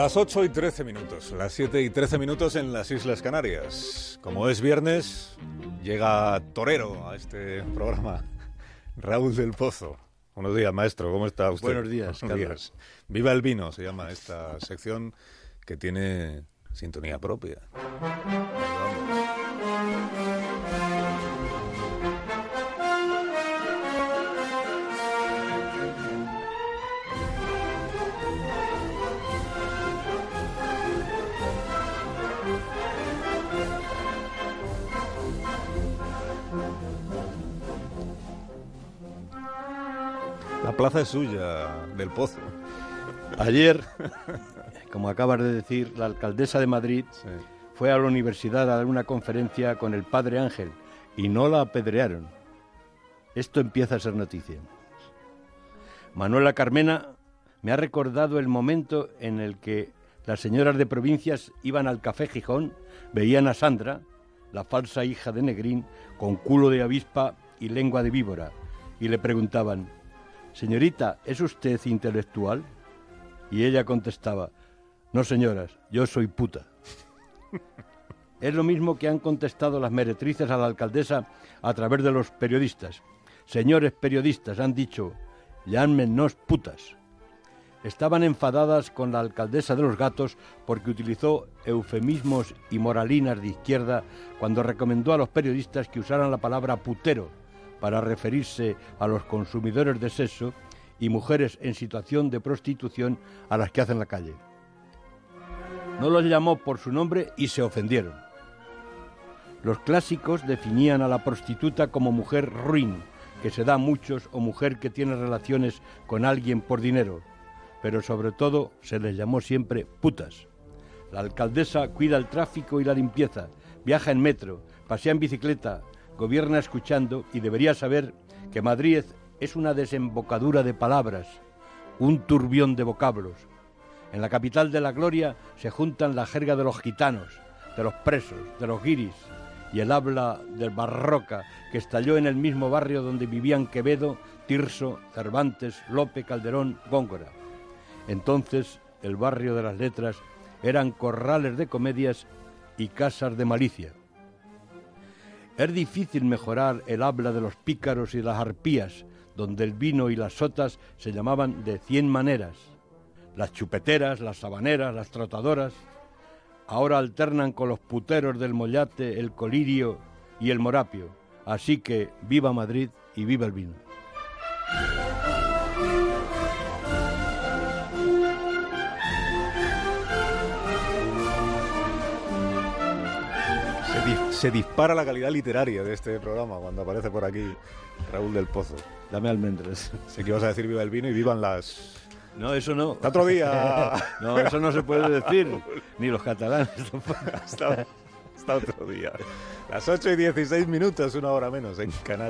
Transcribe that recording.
Las 8 y 13 minutos, las 7 y 13 minutos en las Islas Canarias. Como es viernes, llega Torero a este programa. Raúl del Pozo. Buenos días, maestro. ¿Cómo está usted? Buenos días, Buenos días. Viva el vino, se llama esta sección que tiene sintonía propia. La plaza es suya, del Pozo. Ayer, como acabas de decir, la alcaldesa de Madrid Sí. fue a la universidad a dar una conferencia con el padre Ángel y no la apedrearon. Esto empieza a ser noticia. Manuela Carmena me ha recordado el momento en el que las señoras de provincias iban al café Gijón, veían a Sandra, la falsa hija de Negrín, con culo de avispa y lengua de víbora, y le preguntaban, Señorita, ¿es usted intelectual? Y ella contestaba, no señoras, yo soy puta. Es lo mismo que han contestado las meretrices a la alcaldesa a través de los periodistas. Señores periodistas, han dicho, llámennos putas. Estaban enfadadas con la alcaldesa de los gatos porque utilizó eufemismos y moralinas de izquierda cuando recomendó a los periodistas que usaran la palabra putero para referirse a los consumidores de sexo y mujeres en situación de prostitución a las que hacen la calle. No los llamó por su nombre y se ofendieron. Los clásicos definían a la prostituta como mujer ruin, que se da a muchos o mujer que tiene relaciones con alguien por dinero, pero sobre todo se les llamó siempre putas. La alcaldesa cuida el tráfico y la limpieza, viaja en metro, pasea en bicicleta, gobierna escuchando y debería saber que Madrid es una desembocadura de palabras, un turbión de vocablos. En la capital de la gloria se juntan la jerga de los gitanos, de los presos, de los guiris y el habla del barroca que estalló en el mismo barrio donde vivían Quevedo, Tirso, Cervantes, Lope, Calderón, Góngora. Entonces el barrio de las letras eran corrales de comedias y casas de malicia. Es difícil mejorar el habla de los pícaros y las arpías, donde el vino y las sotas se llamaban de cien maneras. Las chupeteras, las sabaneras, las trotadoras, ahora alternan con los puteros del mollate, el colirio y el morapio. Así que viva Madrid y viva el vino. Se, di- se dispara la calidad literaria de este programa cuando aparece por aquí Raúl del Pozo. Dame almendras. Sé que ibas a decir viva el vino y vivan las... No, eso no. Hasta otro día. No, eso no se puede decir. Ni los catalanes. hasta, hasta otro día. Las 8 y 16 minutos, una hora menos en Canarias.